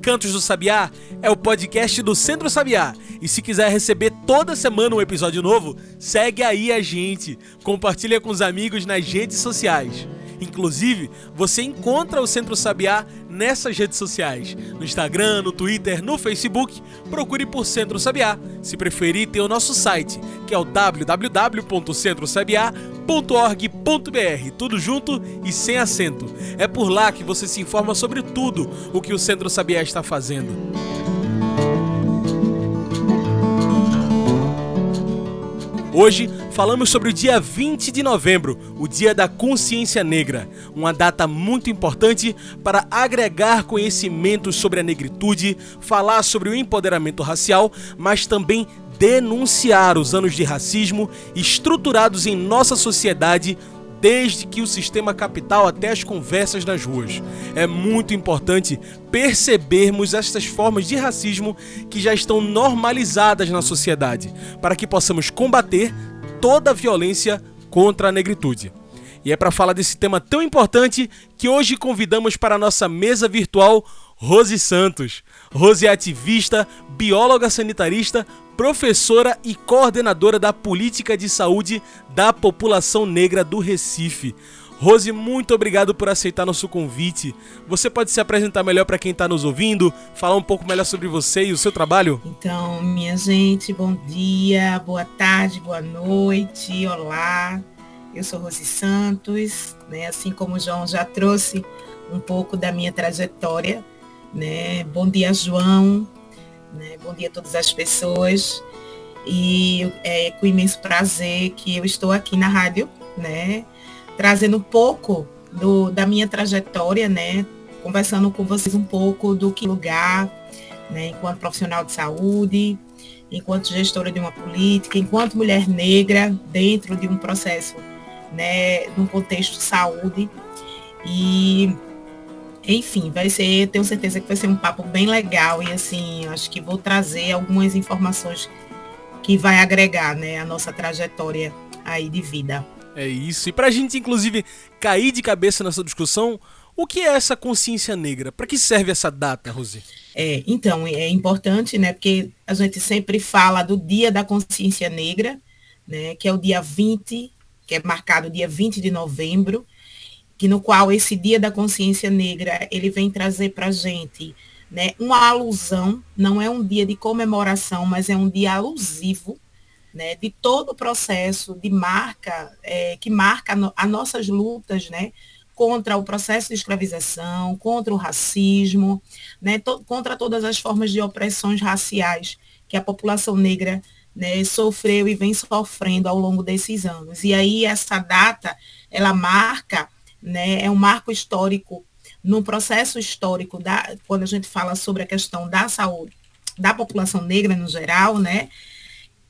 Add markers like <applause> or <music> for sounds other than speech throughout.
Cantos do Sabiá é o podcast do Centro Sabiá. E se quiser receber toda semana um episódio novo, segue aí a gente. Compartilha com os amigos nas redes sociais. Inclusive, você encontra o Centro Sabiá nessas redes sociais. No Instagram, no Twitter, no Facebook, procure por Centro Sabiá. Se preferir, tem o nosso site, que é o www.centrosabiá.org.br, tudo junto e sem acento. É por lá que você se informa sobre tudo o que o Centro Sabiá está fazendo. Hoje falamos sobre o dia 20 de novembro, o Dia da Consciência Negra, uma data muito importante para agregar conhecimentos sobre a negritude, falar sobre o empoderamento racial, mas também denunciar os anos de racismo estruturados em nossa sociedade desde que o sistema capital até as conversas nas ruas. É muito importante percebermos estas formas de racismo que já estão normalizadas na sociedade, para que possamos combater toda a violência contra a negritude. E é para falar desse tema tão importante que hoje convidamos para a nossa mesa virtual Rose Santos. Rose é ativista, bióloga sanitarista, professora e coordenadora da política de saúde da população negra do Recife. Rose, muito obrigado por aceitar nosso convite. Você pode se apresentar melhor para quem está nos ouvindo, falar um pouco melhor sobre você e o seu trabalho? Então, minha gente, bom dia, boa tarde, boa noite, olá. Eu sou Rose Santos, né? Assim como o João já trouxe um pouco da minha trajetória, né? Bom dia, João. Né? Bom dia a todas as pessoas. E é com imenso prazer que eu estou aqui na rádio, né? Trazendo um pouco do, da minha trajetória, né? Conversando com vocês um pouco do que lugar, né? Enquanto profissional de saúde, enquanto gestora de uma política, enquanto mulher negra dentro de um processo, né? Num contexto de saúde. E enfim, vai ser, tenho certeza que vai ser um papo bem legal e assim, acho que vou trazer algumas informações que vai agregar, né, a nossa trajetória aí de vida. É isso. E para a gente, inclusive, cair de cabeça nessa discussão, o que é essa consciência negra? Para que serve essa data, Rosi? É, então, é importante, né, porque a gente sempre fala do Dia da Consciência Negra, né, que é o dia 20, que é marcado dia 20 de novembro, que no qual esse Dia da Consciência Negra ele vem trazer para a gente né, uma alusão, não é um dia de comemoração, mas é um dia alusivo né, de todo o processo de marca, é, que marca as nossas lutas né, contra o processo de escravização, contra o racismo, né, to, contra todas as formas de opressões raciais que a população negra né, sofreu e vem sofrendo ao longo desses anos. E aí essa data, ela marca né? É um marco histórico no processo histórico da, quando a gente fala sobre a questão da saúde da população negra no geral, né?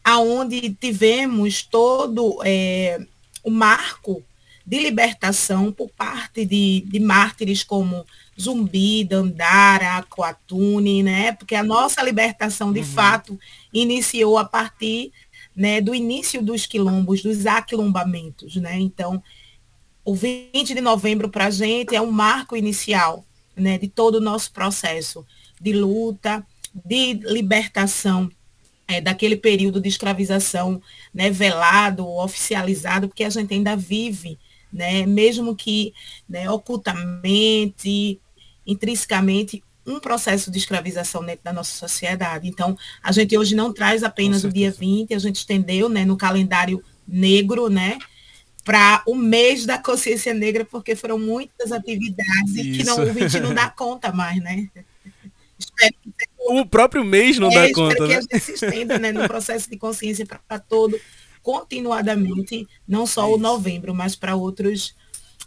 Aonde tivemos todo é, o marco de libertação por parte de, de mártires como Zumbi, Dandara, Aquatune, né? Porque a nossa libertação, de uhum. fato, iniciou a partir né, do início dos quilombos, dos aquilombamentos, né? Então, o 20 de novembro para a gente é um marco inicial né, de todo o nosso processo de luta, de libertação é, daquele período de escravização né, velado, oficializado, porque a gente ainda vive, né, mesmo que né, ocultamente, intrinsecamente, um processo de escravização dentro da nossa sociedade. Então, a gente hoje não traz apenas o dia 20, a gente estendeu né, no calendário negro, né? para o mês da consciência negra, porque foram muitas atividades Isso. que não, o 20 não dá <laughs> conta mais, né? Espero que o próprio mês não é, dá conta, que né? a gente se estenda né, no processo de consciência para todo, continuadamente, não só o novembro, mas para outros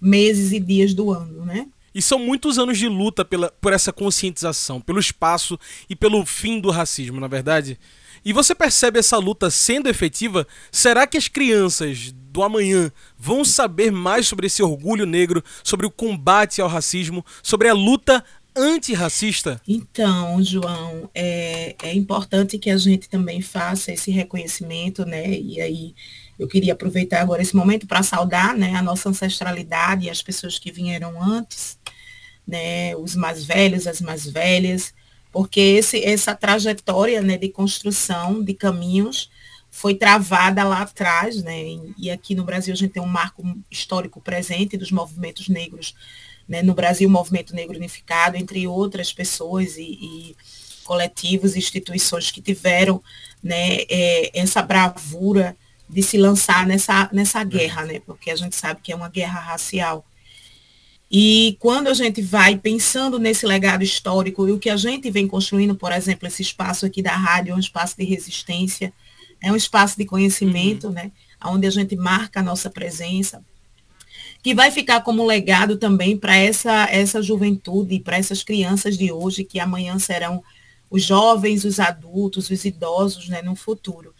meses e dias do ano, né? E são muitos anos de luta pela, por essa conscientização, pelo espaço e pelo fim do racismo, na verdade. E você percebe essa luta sendo efetiva? Será que as crianças do amanhã vão saber mais sobre esse orgulho negro, sobre o combate ao racismo, sobre a luta antirracista? Então, João, é, é importante que a gente também faça esse reconhecimento, né? E aí eu queria aproveitar agora esse momento para saudar né, a nossa ancestralidade e as pessoas que vieram antes, né, os mais velhos, as mais velhas, porque esse, essa trajetória né, de construção de caminhos foi travada lá atrás, né, e aqui no Brasil a gente tem um marco histórico presente dos movimentos negros, né, no Brasil o Movimento Negro Unificado, entre outras pessoas e, e coletivos e instituições que tiveram né, é, essa bravura de se lançar nessa, nessa guerra, né? Porque a gente sabe que é uma guerra racial. E quando a gente vai pensando nesse legado histórico e o que a gente vem construindo, por exemplo, esse espaço aqui da rádio é um espaço de resistência, é um espaço de conhecimento, uhum. né? Onde a gente marca a nossa presença, que vai ficar como legado também para essa, essa juventude, para essas crianças de hoje, que amanhã serão os jovens, os adultos, os idosos, né, no futuro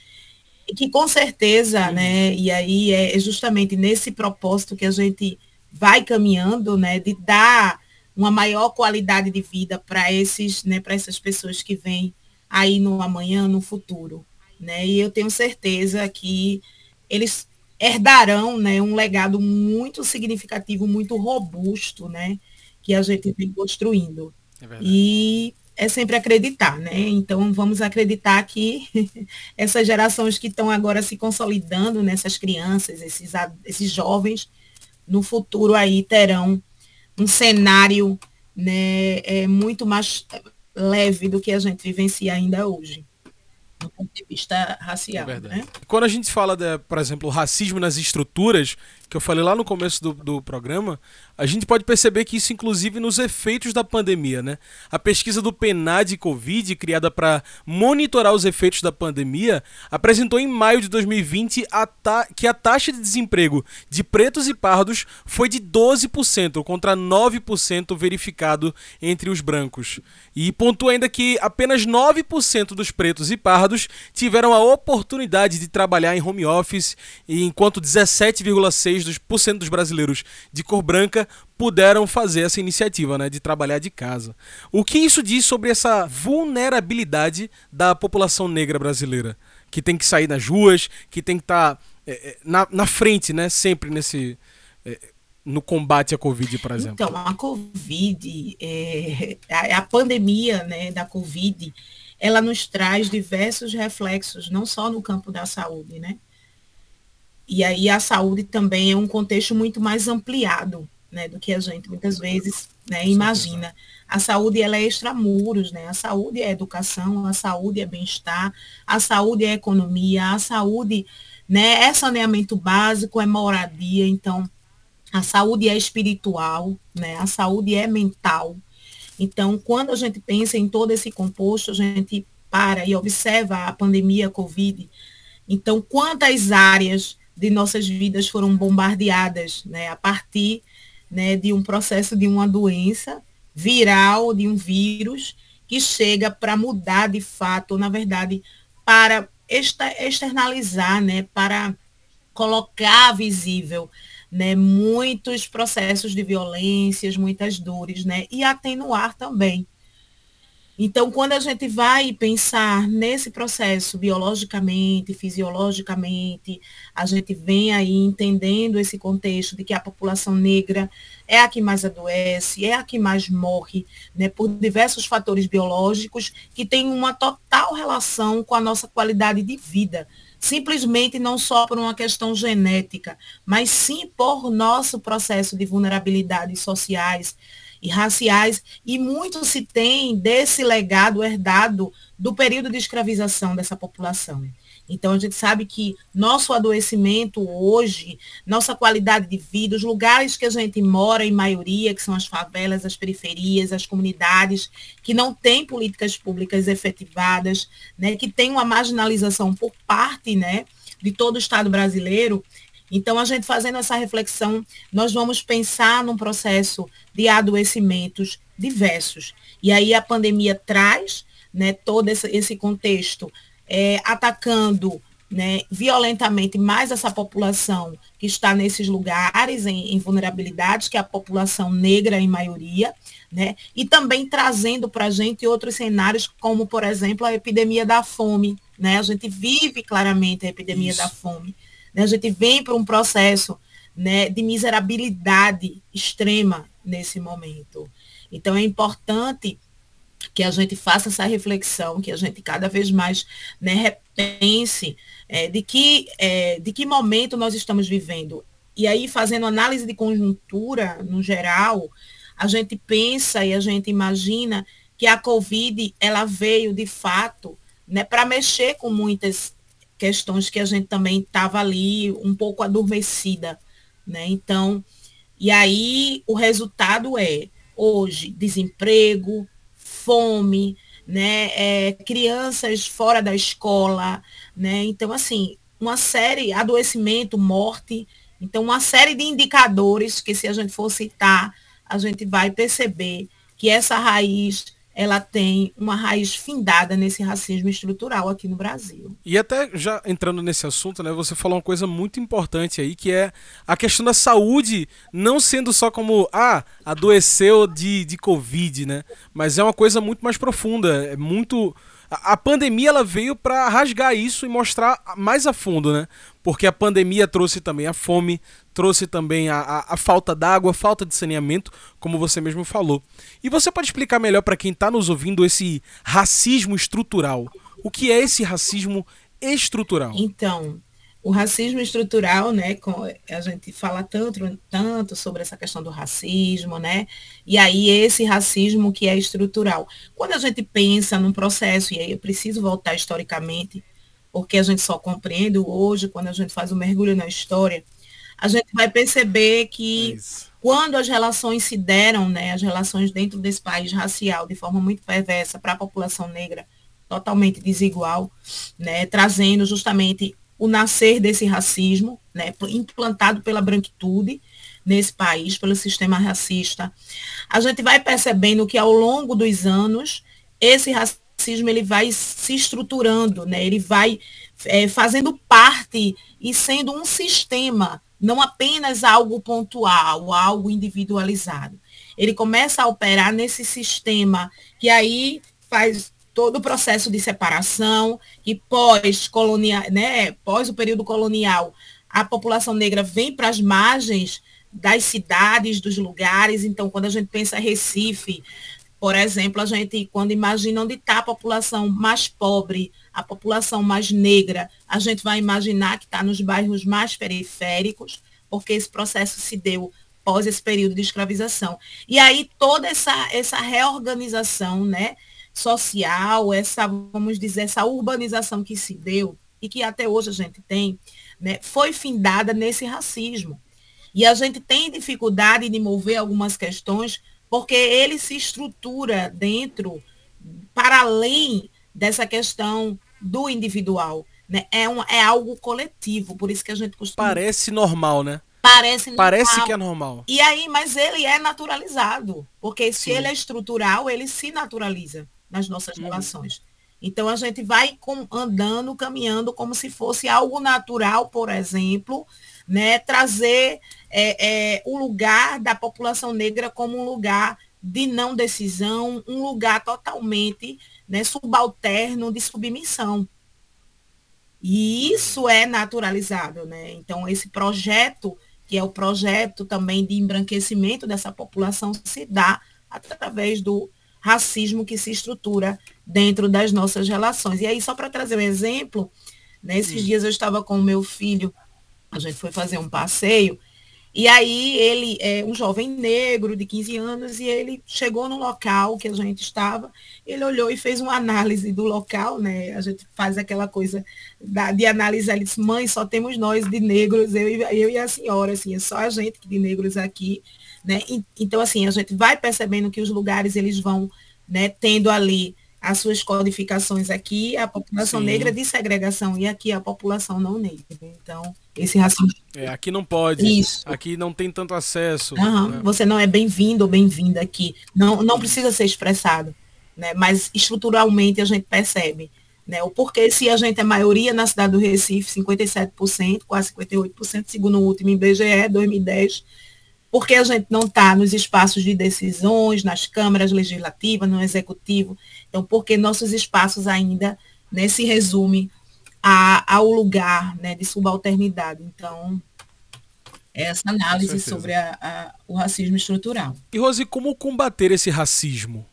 que com certeza, né, e aí é, é justamente nesse propósito que a gente vai caminhando, né, de dar uma maior qualidade de vida para esses, né, para essas pessoas que vêm aí no amanhã, no futuro, né? E eu tenho certeza que eles herdarão, né, um legado muito significativo, muito robusto, né, que a gente vem construindo. É e é sempre acreditar, né? Então vamos acreditar que <laughs> essas gerações que estão agora se consolidando nessas crianças, esses, esses jovens, no futuro aí terão um cenário né, é, muito mais leve do que a gente vivencia ainda hoje do ponto de vista racial. É né? Quando a gente fala, de, por exemplo, racismo nas estruturas, que eu falei lá no começo do, do programa, a gente pode perceber que isso, inclusive, nos efeitos da pandemia, né? A pesquisa do PNAD Covid, criada para monitorar os efeitos da pandemia, apresentou em maio de 2020 a que a taxa de desemprego de pretos e pardos foi de 12% contra 9% verificado entre os brancos. E pontua ainda que apenas 9% dos pretos e pardos tiveram a oportunidade de trabalhar em home office, enquanto 17,6% dos, por cento dos brasileiros de cor branca puderam fazer essa iniciativa, né, de trabalhar de casa. O que isso diz sobre essa vulnerabilidade da população negra brasileira, que tem que sair nas ruas, que tem que estar tá, é, na, na frente, né, sempre nesse é, no combate à Covid, por exemplo? Então, a Covid, é, a, a, pandemia né, da Covid, ela nos traz diversos reflexos, não só no campo da saúde, né? E aí a saúde também é um contexto muito mais ampliado, né, do que a gente muitas vezes né, imagina. A saúde ela é extramuros, né? A saúde é educação, a saúde é bem-estar, a saúde é economia, a saúde né, é saneamento básico, é moradia, então a saúde é espiritual, né? A saúde é mental. Então, quando a gente pensa em todo esse composto, a gente para e observa a pandemia Covid. Então, quantas áreas de nossas vidas foram bombardeadas né, a partir né, de um processo de uma doença viral, de um vírus, que chega para mudar de fato, ou, na verdade, para externalizar, né, para colocar visível né, muitos processos de violências, muitas dores, né, e atenuar também então, quando a gente vai pensar nesse processo biologicamente, fisiologicamente, a gente vem aí entendendo esse contexto de que a população negra é a que mais adoece, é a que mais morre, né, por diversos fatores biológicos que têm uma total relação com a nossa qualidade de vida. Simplesmente não só por uma questão genética, mas sim por nosso processo de vulnerabilidades sociais, e raciais, e muito se tem desse legado herdado do período de escravização dessa população. Então, a gente sabe que nosso adoecimento hoje, nossa qualidade de vida, os lugares que a gente mora, em maioria, que são as favelas, as periferias, as comunidades, que não têm políticas públicas efetivadas, né, que tem uma marginalização por parte né, de todo o Estado brasileiro, Então, a gente fazendo essa reflexão, nós vamos pensar num processo de adoecimentos diversos. E aí a pandemia traz né, todo esse, esse contexto é, atacando né, violentamente mais essa população que está nesses lugares em, em, vulnerabilidades, que é a população negra em maioria, né, e também trazendo para a gente outros cenários, como, por exemplo, a epidemia da fome. Né, a gente vive claramente a epidemia Isso. da fome. Né, a gente vem para um processo né, de miserabilidade extrema nesse momento. Então, é importante que a gente faça essa reflexão, que a gente cada vez mais né, repense é, de, que, é, de que momento nós estamos vivendo. E aí, fazendo análise de conjuntura, no geral, a gente pensa e a gente imagina que a Covid ela veio de fato né, para mexer com muitas questões que a gente também estava ali um pouco adormecida. Né? Então, e aí o resultado é hoje desemprego, fome, né, é, crianças fora da escola, né? Então, assim, uma série, adoecimento, morte, então uma série de indicadores que se a gente for citar, a gente vai perceber que essa raiz ela tem uma raiz findada nesse racismo estrutural aqui no Brasil. E até já entrando nesse assunto, né, você falou uma coisa muito importante aí, que é a questão da saúde não sendo só como, ah, adoeceu de, de Covid, né? Mas é uma coisa muito mais profunda, é muito a, pandemia ela veio para rasgar isso e mostrar mais a fundo, né? Porque a pandemia trouxe também a fome, trouxe também a, a, a falta d'água, a falta de saneamento, como você mesmo falou. E você pode explicar melhor para quem está nos ouvindo esse racismo estrutural? O que é esse racismo estrutural? Então, o racismo estrutural, né, a gente fala tanto, tanto sobre essa questão do racismo, né, e aí esse racismo que é estrutural. Quando a gente pensa num processo, e aí eu preciso voltar historicamente, porque a gente só compreende hoje, quando a gente faz o um mergulho na história, a gente vai perceber que é quando as relações se deram, né, as relações dentro desse país racial, de forma muito perversa para a população negra, totalmente desigual, né, trazendo justamente o nascer desse racismo, né, implantado pela branquitude nesse país, pelo sistema racista. A gente vai percebendo que ao longo dos anos, esse racismo ele vai se estruturando, né, ele vai é, fazendo parte e sendo um sistema, não apenas algo pontual, algo individualizado. Ele começa a operar nesse sistema que aí faz todo o processo de separação e pós-colonial, né, pós o período colonial, a população negra vem para as margens das cidades, dos lugares. Então, quando a gente pensa Recife, por exemplo, a gente, quando imagina onde está a população mais pobre, a população mais negra, a gente vai imaginar que está nos bairros mais periféricos, porque esse processo se deu pós esse período de escravização. E aí toda essa, essa reorganização, né, social, essa, vamos dizer, essa urbanização que se deu e que até hoje a gente tem, né, foi findada nesse racismo. E a gente tem dificuldade de mover algumas questões porque ele se estrutura dentro, para além dessa questão do individual. Né? É, um, é algo coletivo, por isso que a gente costuma. Parece normal, né? Parece normal. Parece que é normal. E aí, mas ele é naturalizado. Porque se Sim. ele é estrutural, ele se naturaliza nas nossas uhum. relações. Então a gente vai com, andando, caminhando como se fosse algo natural, por exemplo, né, trazer é, é, o lugar da população negra como um lugar de não decisão, um lugar totalmente né, subalterno de submissão. E isso é naturalizado, né? Então esse projeto, que é o projeto também de embranquecimento dessa população, se dá através do, racismo que se estrutura dentro das nossas relações. E aí, só para trazer um exemplo, nesses né, dias eu estava com o meu filho, a gente foi fazer um passeio, e aí ele é um jovem negro de 15 anos e ele chegou no local que a gente estava, ele olhou e fez uma análise do local, né? A gente faz aquela coisa da, de analisar, ele disse, mãe, só temos nós de negros, eu, eu e a senhora, assim, é só a gente de negros aqui. Né? Então, assim, a gente vai percebendo que os lugares eles vão né, tendo ali as suas codificações aqui, a população Sim. negra de segregação e aqui a população não negra. Então, esse racismo. É, aqui não pode. Isso. Aqui não tem tanto acesso. Uhum. Né? Você não é bem-vindo ou bem-vinda aqui. Não, não precisa ser expressado. Né? Mas estruturalmente a gente percebe. Né? O porquê se a gente é maioria na cidade do Recife, 57%, quase 58%, segundo o último IBGE, 2010, porque a gente não está nos espaços de decisões, nas câmaras legislativas, no executivo. Então, porque nossos espaços ainda né, se resume a, ao lugar né, de subalternidade. Então, é essa análise sobre a, a, o racismo estrutural. E, Rose, como combater esse racismo?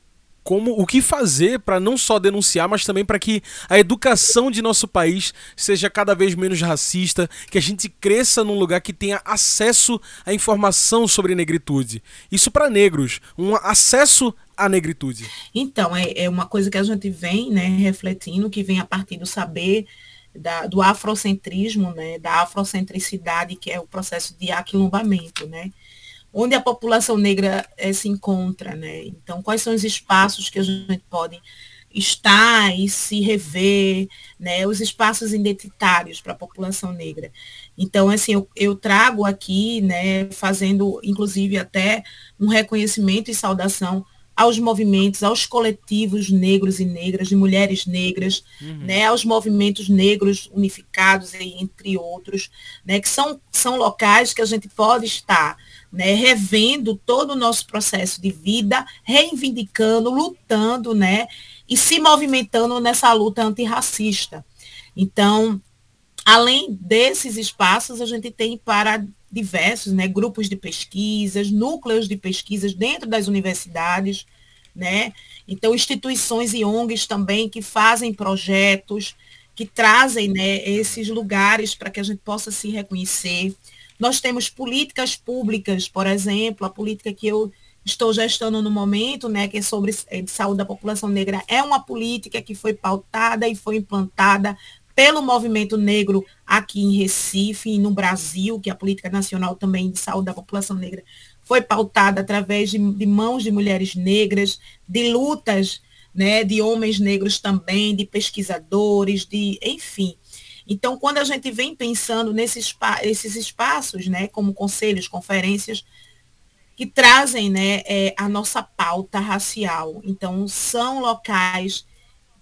Como o que fazer para não só denunciar, mas também para que a educação de nosso país seja cada vez menos racista, que a gente cresça num lugar que tenha acesso à informação sobre negritude. Isso para negros, um acesso à negritude. Então, é, é uma coisa que a gente vem né, refletindo, que vem a partir do saber da, do afrocentrismo, né, da afrocentricidade, que é o processo de aquilombamento, né? Onde a população negra é, se encontra, né? Então, quais são os espaços que a gente pode estar e se rever, né? Os espaços identitários para a população negra. Então, assim, eu, eu, trago aqui, né, fazendo, inclusive, até um reconhecimento e saudação aos movimentos, aos coletivos negros e negras, de mulheres negras, uhum. né, aos movimentos negros unificados, entre outros, né, que são, são locais que a gente pode estar né, revendo todo o nosso processo de vida, reivindicando, lutando, né, e se movimentando nessa luta antirracista. Então, além desses espaços, a gente tem para diversos né, grupos de pesquisas, núcleos de pesquisas dentro das universidades, né? Então, instituições e ONGs também que fazem projetos, que trazem né, esses lugares para que a gente possa se reconhecer. Nós temos políticas públicas, por exemplo, a política que eu estou gestando no momento, né, que é sobre é, saúde da população negra, é uma política que foi pautada e foi implantada pelo movimento negro aqui em Recife e no Brasil, que a política nacional também de saúde da população negra foi pautada através de, de mãos de mulheres negras, de lutas né, de homens negros também, de pesquisadores, de, enfim, então, quando a gente vem pensando nesses esses espaços, né, como conselhos, conferências, que trazem né, é, a nossa pauta racial. Então, são locais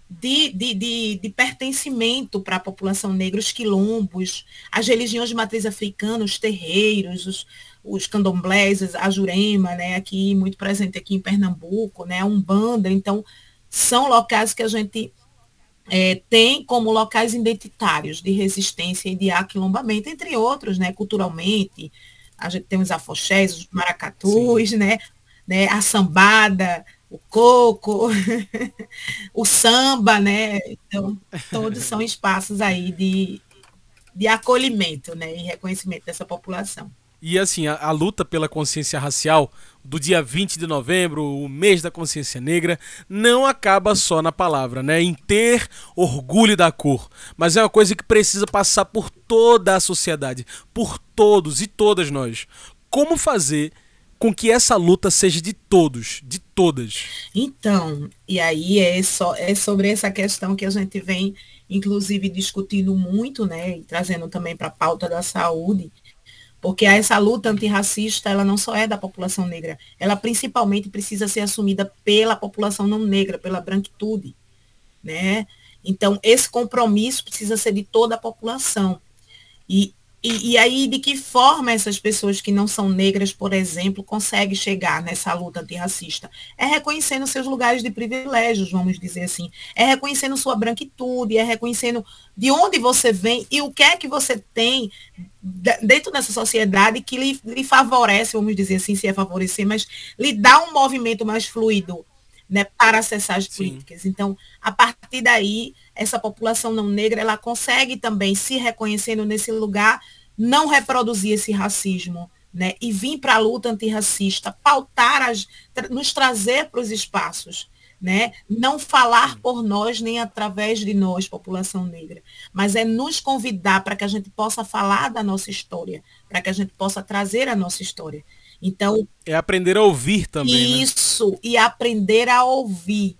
de, de, de, de pertencimento para a população negra, os quilombos, as religiões de matriz africana, os terreiros, os, os candomblés, a jurema, né, aqui muito presente aqui em Pernambuco, né, a Umbanda. Então, são locais que a gente é, tem como locais identitários de resistência e de aquilombamento, entre outros, né, culturalmente. A gente tem os afoxés, os maracatus, né, né, a sambada, o coco, <laughs> o samba, né? Então, todos são espaços aí de, de acolhimento né, e reconhecimento dessa população. E assim, a, a, luta pela consciência racial do dia 20 de novembro, o mês da consciência negra, não acaba só na palavra, né? Em ter orgulho da cor. Mas é uma coisa que precisa passar por toda a sociedade, por todos e todas nós. Como fazer com que essa luta seja de todos, de todas? Então, e aí é, só, é sobre essa questão que a gente vem, inclusive, discutindo muito, né? E trazendo também para a pauta da saúde porque essa luta antirracista, ela não só é da população negra, ela principalmente precisa ser assumida pela população não negra, pela branquitude, né? Então, esse compromisso precisa ser de toda a população. E e, e, aí, de que forma essas pessoas que não são negras, por exemplo, conseguem chegar nessa luta antirracista? É reconhecendo seus lugares de privilégios, vamos dizer assim. É reconhecendo sua branquitude, é reconhecendo de onde você vem e o que é que você tem dentro dessa sociedade que lhe, lhe favorece, vamos dizer assim, se é favorecer, mas lhe dá um movimento mais fluido né, para acessar as políticas. Sim. Então, a partir daí, essa população não negra, ela consegue também, se reconhecendo nesse lugar, não reproduzir esse racismo, né, e vir para a luta antirracista, pautar, as, nos trazer para os espaços, né, não falar por nós nem através de nós, população negra, mas é nos convidar para que a gente possa falar da nossa história, para que a gente possa trazer a nossa história. Então. É aprender a ouvir também. Né? Isso, né? e aprender a ouvir,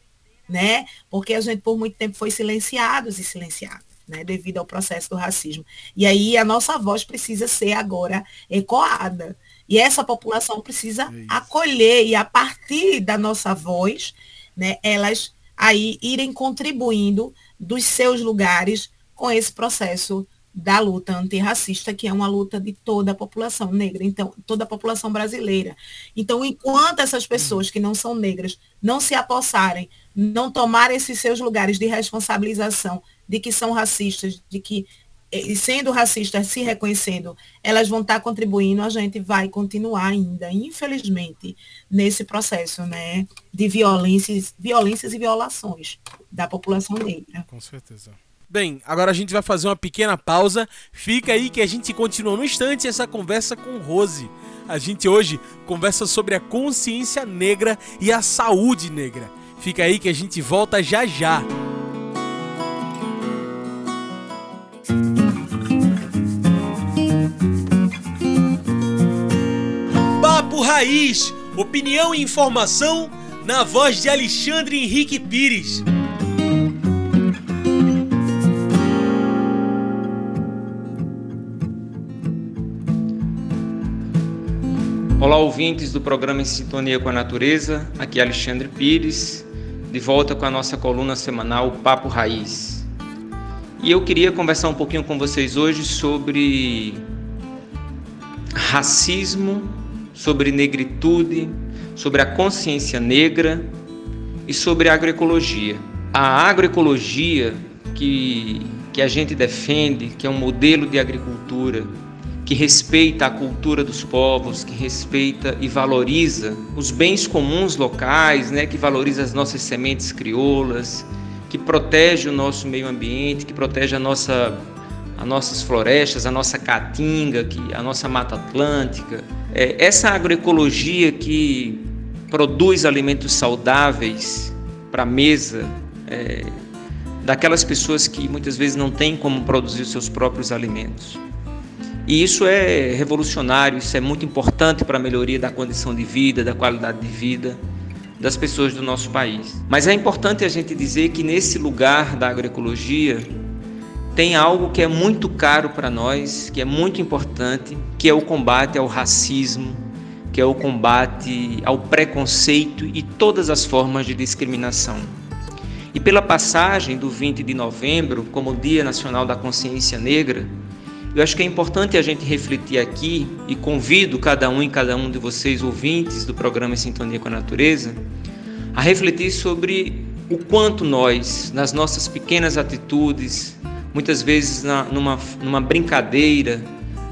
né? Porque a gente por muito tempo foi silenciados e silenciados. né, devido ao processo do racismo. E aí a nossa voz precisa ser agora ecoada. E essa população precisa é acolher e a partir da nossa voz, né, elas aí irem contribuindo dos seus lugares com esse processo da luta antirracista, que é uma luta de toda a população negra, então, toda a população brasileira. Então, enquanto essas pessoas que não são negras não se apossarem, não tomarem esses seus lugares de responsabilização de que são racistas, de que e sendo racistas, se reconhecendo, elas vão estar contribuindo, a gente vai continuar ainda, infelizmente, nesse processo né, de violências, violências e violações da população negra. Com certeza. Bem, agora a gente vai fazer uma pequena pausa. Fica aí que a gente continua no instante essa conversa com Rose. A gente hoje conversa sobre a consciência negra e a saúde negra. Fica aí que a gente volta já já. Papo Raiz, opinião e informação na voz de Alexandre Henrique Pires. Olá, ouvintes do programa Em Sintonia com a Natureza. Aqui é Alexandre Pires, de volta com a nossa coluna semanal Papo Raiz. E eu queria conversar um pouquinho com vocês hoje sobre racismo, sobre negritude, sobre a consciência negra e sobre a agroecologia. A agroecologia que, que a gente defende, que é um modelo de agricultura que respeita a cultura dos povos, que respeita e valoriza os bens comuns locais, né, que valoriza as nossas sementes crioulas, que protege o nosso meio ambiente, que protege a nossa as nossas florestas, a nossa caatinga, que a nossa mata atlântica. É, essa agroecologia que produz alimentos saudáveis para a mesa é, daquelas pessoas que muitas vezes não têm como produzir os seus próprios alimentos. E isso é revolucionário, isso é muito importante para a melhoria da condição de vida, da qualidade de vida das pessoas do nosso país. Mas é importante a gente dizer que nesse lugar da agroecologia tem algo que é muito caro para nós, que é muito importante, que é o combate ao racismo, que é o combate ao preconceito e todas as formas de discriminação. E pela passagem do 20 de novembro como Dia Nacional da Consciência Negra, eu acho que é importante a gente refletir aqui e convido cada um e cada um de vocês, ouvintes do programa Sintonia com a Natureza, a refletir sobre o quanto nós, nas nossas pequenas atitudes, muitas vezes na, numa, numa brincadeira,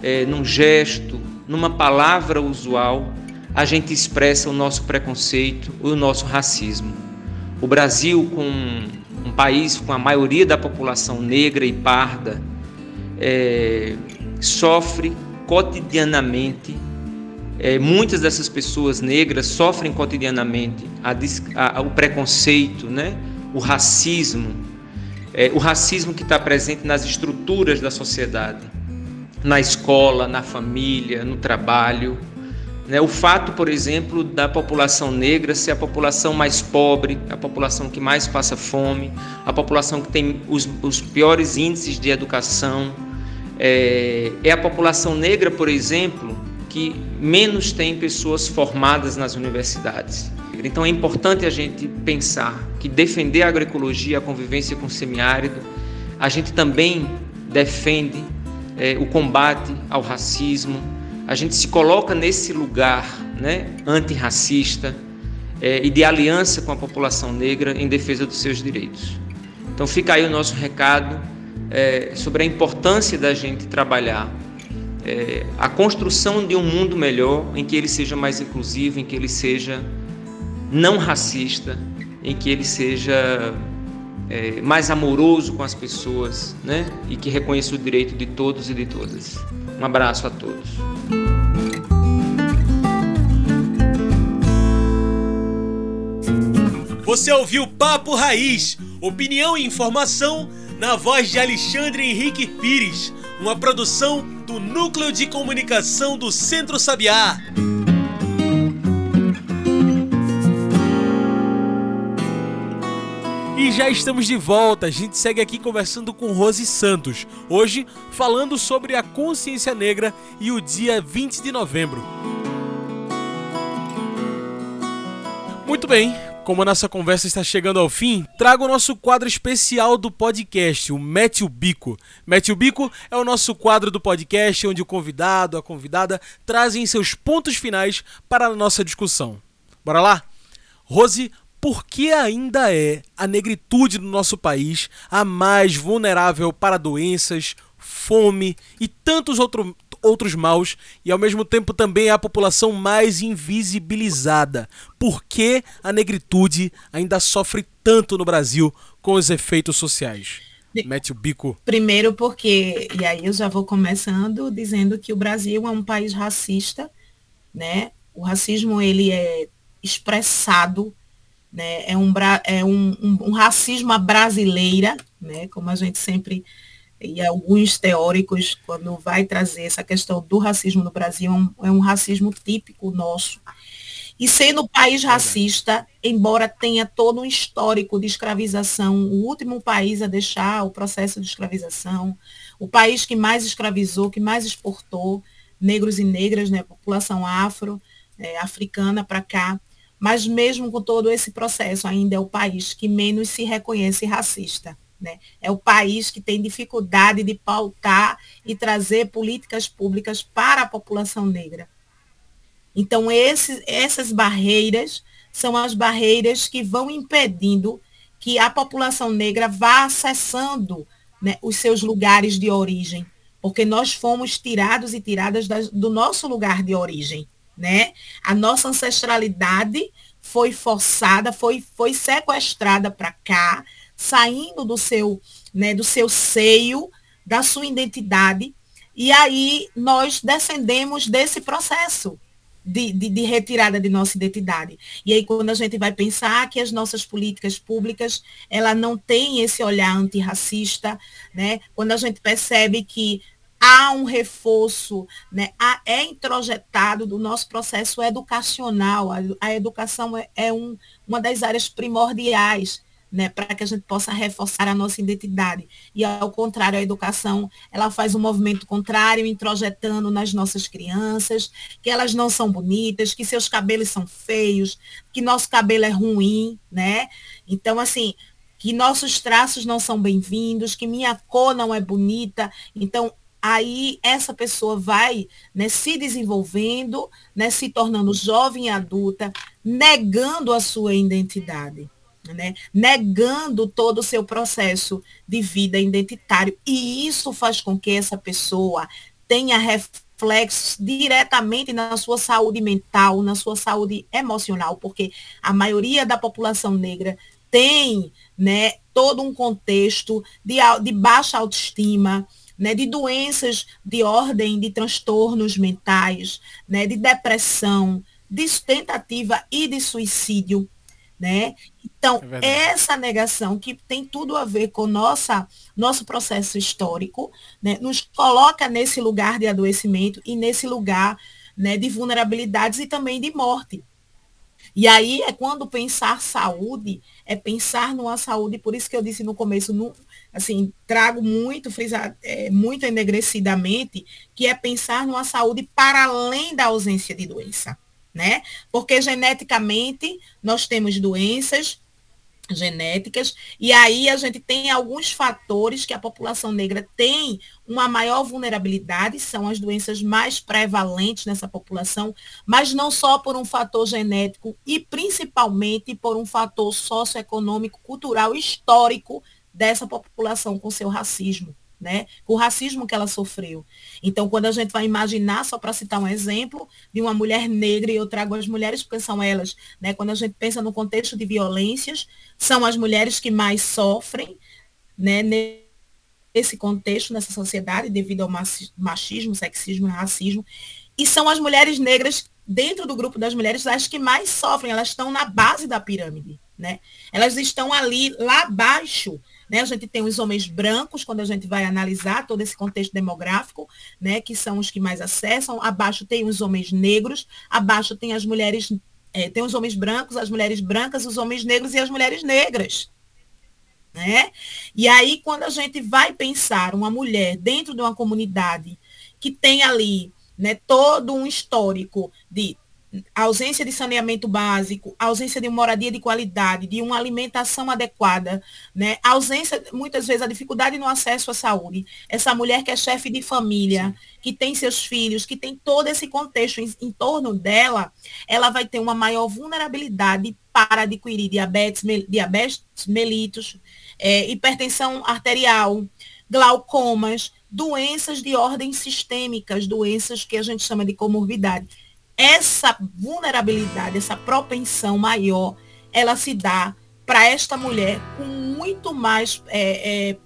é, num gesto, numa palavra usual, a gente expressa o nosso preconceito, o nosso racismo. O Brasil, com um país com a maioria da população negra e parda, é, sofre cotidianamente, é, muitas dessas pessoas negras sofrem cotidianamente a, a, o preconceito, né? o racismo, é, o racismo que está presente nas estruturas da sociedade, na escola, na família, no trabalho. Né? O fato, por exemplo, da população negra ser a população mais pobre, a população que mais passa fome, a população que tem os, os piores índices de educação, é, é a população negra, por exemplo, que menos tem pessoas formadas nas universidades. Então é importante a gente pensar que defender a agroecologia, a convivência com o semiárido, a gente também defende é, o combate ao racismo, a gente se coloca nesse lugar né, antirracista é, e de aliança com a população negra em defesa dos seus direitos. Então fica aí o nosso recado é, sobre a importância da gente trabalhar é, a construção de um mundo melhor, em que ele seja mais inclusivo, em que ele seja não racista, em que ele seja é, mais amoroso com as pessoas, né? E que reconheça o direito de todos e de todas. Um abraço a todos. Você ouviu Papo Raiz, opinião e informação na voz de Alexandre Henrique Pires, uma produção do Núcleo de Comunicação do Centro Sabiá. E já estamos de volta. A gente segue aqui conversando com Rose Santos. Hoje falando sobre a consciência negra e o dia 20 de novembro. Muito bem, como a nossa conversa está chegando ao fim, trago o nosso quadro especial do podcast, o Mete o Bico. Mete o Bico é o nosso quadro do podcast onde o convidado, a convidada, trazem seus pontos finais para a nossa discussão. Bora lá? Rose, por que ainda é a negritude no nosso país a mais vulnerável para doenças, fome e tantos outro, outros maus e ao mesmo tempo também é a população mais invisibilizada? Por que a negritude ainda sofre tanto no Brasil com os efeitos sociais? Mete o bico. Primeiro porque, e aí eu já vou começando dizendo que o Brasil é um país racista, né? O racismo ele é expressado né? É, um, é um, um, um racismo à brasileira, né? como a gente sempre, e alguns teóricos, quando vai trazer essa questão do racismo no Brasil, é um, é racismo típico nosso. E sendo país racista, embora tenha todo um histórico de escravização, o último país a deixar o processo de escravização, o país que mais escravizou, que mais exportou negros e negras, né, população afro, é, africana para cá, mas mesmo com todo esse processo, ainda é o país que menos se reconhece racista. Né? É o país que tem dificuldade de pautar e trazer políticas públicas para a população negra. Então, esse, essas barreiras são as barreiras que vão impedindo que a população negra vá acessando né, os seus lugares de origem, porque nós fomos tirados e tiradas das, do nosso lugar de origem né? A nossa ancestralidade foi forçada, foi, foi sequestrada para cá, saindo do seu, né, do seu seio, da sua identidade, e aí nós descendemos desse processo de, de, de, retirada de nossa identidade. E aí quando a gente vai pensar que as nossas políticas públicas, ela não tem esse olhar antirracista, né? Quando a gente percebe que há um reforço, né? há, é introjetado do nosso processo educacional. A, a educação é, é um, uma das áreas primordiais né, para que a gente possa reforçar a nossa identidade. E ao contrário, a educação, ela faz um movimento contrário, introjetando nas nossas crianças que elas não são bonitas, que seus cabelos são feios, que nosso cabelo é ruim, né? Então, assim, que nossos traços não são bem-vindos, que minha cor não é bonita. Então, aí essa pessoa vai né, se desenvolvendo, né, se tornando jovem e adulta, negando a sua identidade, né, negando todo o seu processo de vida identitário. E isso faz com que essa pessoa tenha reflexos diretamente na sua saúde mental, na sua saúde emocional, porque a maioria da população negra tem né, todo um contexto de, de baixa autoestima, né, de doenças de ordem de transtornos mentais, né, de depressão, de tentativa e de suicídio. Né? Então, é essa negação que tem tudo a ver com nossa, nosso processo histórico, né, nos coloca nesse lugar de adoecimento e nesse lugar né, de vulnerabilidades e também de morte. E aí é quando pensar saúde, é pensar numa saúde, por isso que eu disse no começo, no, assim, trago muito, frisar, é, muito enegrecidamente, que é pensar numa saúde para além da ausência de doença, né? Porque geneticamente nós temos doenças genéticas, e aí a gente tem alguns fatores que a população negra tem uma maior vulnerabilidade, são as doenças mais prevalentes nessa população, mas não só por um fator genético e principalmente por um fator socioeconômico, cultural, histórico dessa população com seu racismo né? O racismo que ela sofreu. Então, quando a gente vai imaginar, só para citar um exemplo, de uma mulher negra, e eu trago as mulheres porque são elas, né? Quando a gente pensa no contexto de violências, são as mulheres que mais sofrem, né? Nesse contexto, nessa sociedade, devido ao machismo, sexismo e racismo. E são as mulheres negras, dentro do grupo das mulheres, as que mais sofrem, elas estão na base da pirâmide, né? Elas estão ali, lá abaixo, né? A gente tem os homens brancos, quando a gente vai analisar todo esse contexto demográfico, né? que são os que mais acessam. Abaixo tem os homens negros, abaixo tem as mulheres, é, tem os homens brancos, as mulheres brancas, os homens negros e as mulheres negras. Né? E aí, quando a gente vai pensar uma mulher dentro de uma comunidade que tem ali né, todo um histórico de ausência de saneamento básico, ausência de moradia de qualidade, de uma alimentação adequada, né? ausência, muitas vezes, a dificuldade no acesso à saúde. Essa mulher que é chefe de família, que tem seus filhos, que tem todo esse contexto em, em torno dela, ela vai ter uma maior vulnerabilidade para adquirir diabetes, diabetes mellitus, é, hipertensão arterial, glaucomas, doenças de ordem sistêmicas, doenças que a gente chama de comorbidade essa vulnerabilidade, essa propensão maior, ela se dá para esta mulher com muito mais é, é,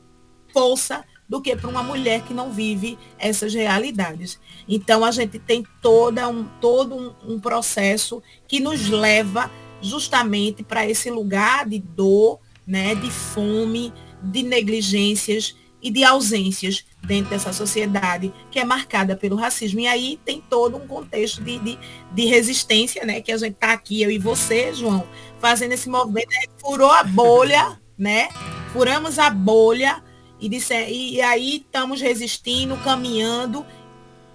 força do que para uma mulher que não vive essas realidades. Então a gente tem toda um, todo um, um processo que nos leva justamente para esse lugar de dor, né, de fome, de negligências e de ausências dentro dessa sociedade que é marcada pelo racismo. E aí tem todo um contexto de, de, de resistência, né? Que a gente está aqui, eu e você, João, fazendo esse movimento, furou a bolha, <laughs> né? Furamos a bolha e, disse, e, e aí estamos resistindo, caminhando.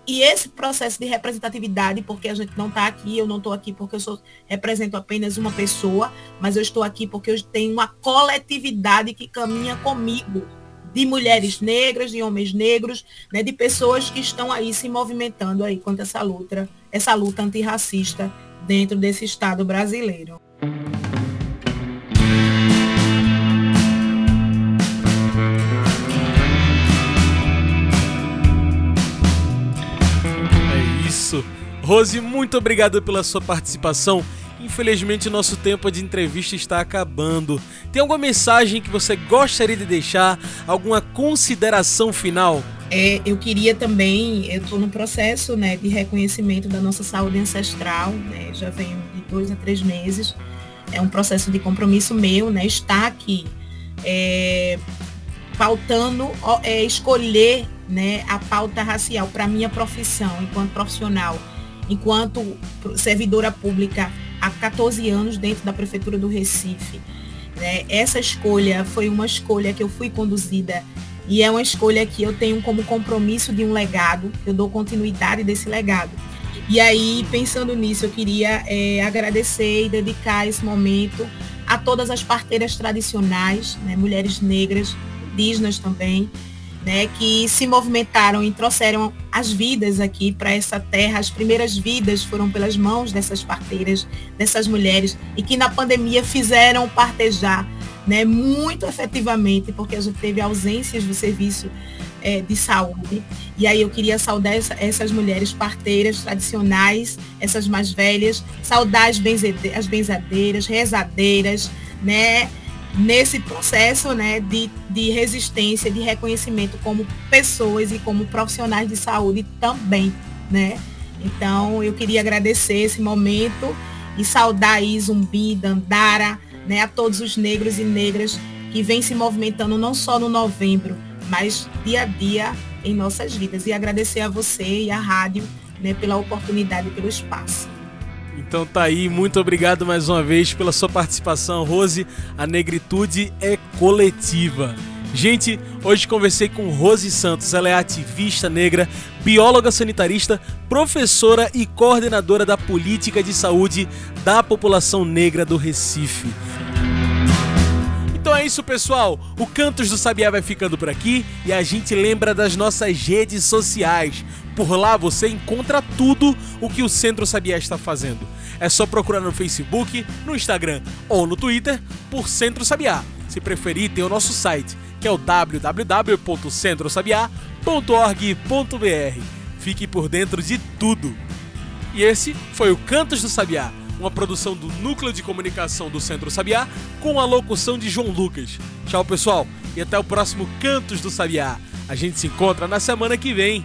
E esse processo de representatividade, porque a gente não está aqui, eu não estou aqui porque eu sou, represento apenas uma pessoa, mas eu estou aqui porque eu tenho uma coletividade que caminha comigo de mulheres negras, de homens negros, né, de pessoas que estão aí se movimentando aí contra essa luta, essa luta antirracista dentro desse Estado brasileiro. É isso. Rose, muito obrigado pela sua participação Infelizmente, nosso tempo de entrevista está acabando. Tem alguma mensagem que você gostaria de deixar? Alguma consideração final? É, eu queria também, eu estou no processo né, de reconhecimento da nossa saúde ancestral, né, já venho de dois a três meses. É um processo de compromisso meu, né, estar aqui é, pautando, é, escolher né, a pauta racial para minha profissão enquanto profissional, enquanto servidora pública há 14 anos dentro da Prefeitura do Recife. Né? Essa escolha foi uma escolha que eu fui conduzida e é uma escolha que eu tenho como compromisso de um legado, eu dou continuidade desse legado. E aí, pensando nisso, eu queria é, agradecer e dedicar esse momento a todas as parteiras tradicionais, né, mulheres negras, indígenas também, né, que se movimentaram e trouxeram as vidas aqui para essa terra. As primeiras vidas foram pelas mãos dessas parteiras, dessas mulheres, e que na pandemia fizeram partejar né, muito efetivamente, porque a gente teve ausências do serviço é, de saúde. E aí eu queria saudar essa, essas mulheres parteiras tradicionais, essas mais velhas, saudar as, as benzadeiras, rezadeiras, né? Nesse processo né, de, de resistência, de reconhecimento como pessoas e como profissionais de saúde também. Né? Então, eu queria agradecer esse momento e saudar aí Zumbi, Dandara, né, a todos os negros e negras que vêm se movimentando não só no novembro, mas dia a dia em nossas vidas. E agradecer a você e a rádio né, pela oportunidade e pelo espaço. Então tá aí, muito obrigado mais uma vez pela sua participação, Rose. A negritude é coletiva. Gente, hoje conversei com Rose Santos. Ela é ativista negra, bióloga sanitarista, professora e coordenadora da política de saúde da população negra do Recife. Então é isso, pessoal. O Cantos do Sabiá vai ficando por aqui e a gente lembra das nossas redes sociais. Por lá você encontra tudo o que o Centro Sabiá está fazendo. É só procurar no Facebook, no Instagram ou no Twitter por Centro Sabiá. Se preferir, tem o nosso site, que é o www.centrosabiá.org.br. Fique por dentro de tudo. E esse foi o Cantos do Sabiá, uma produção do Núcleo de Comunicação do Centro Sabiá, com a locução de João Lucas. Tchau, pessoal, e até o próximo Cantos do Sabiá. A gente se encontra na semana que vem.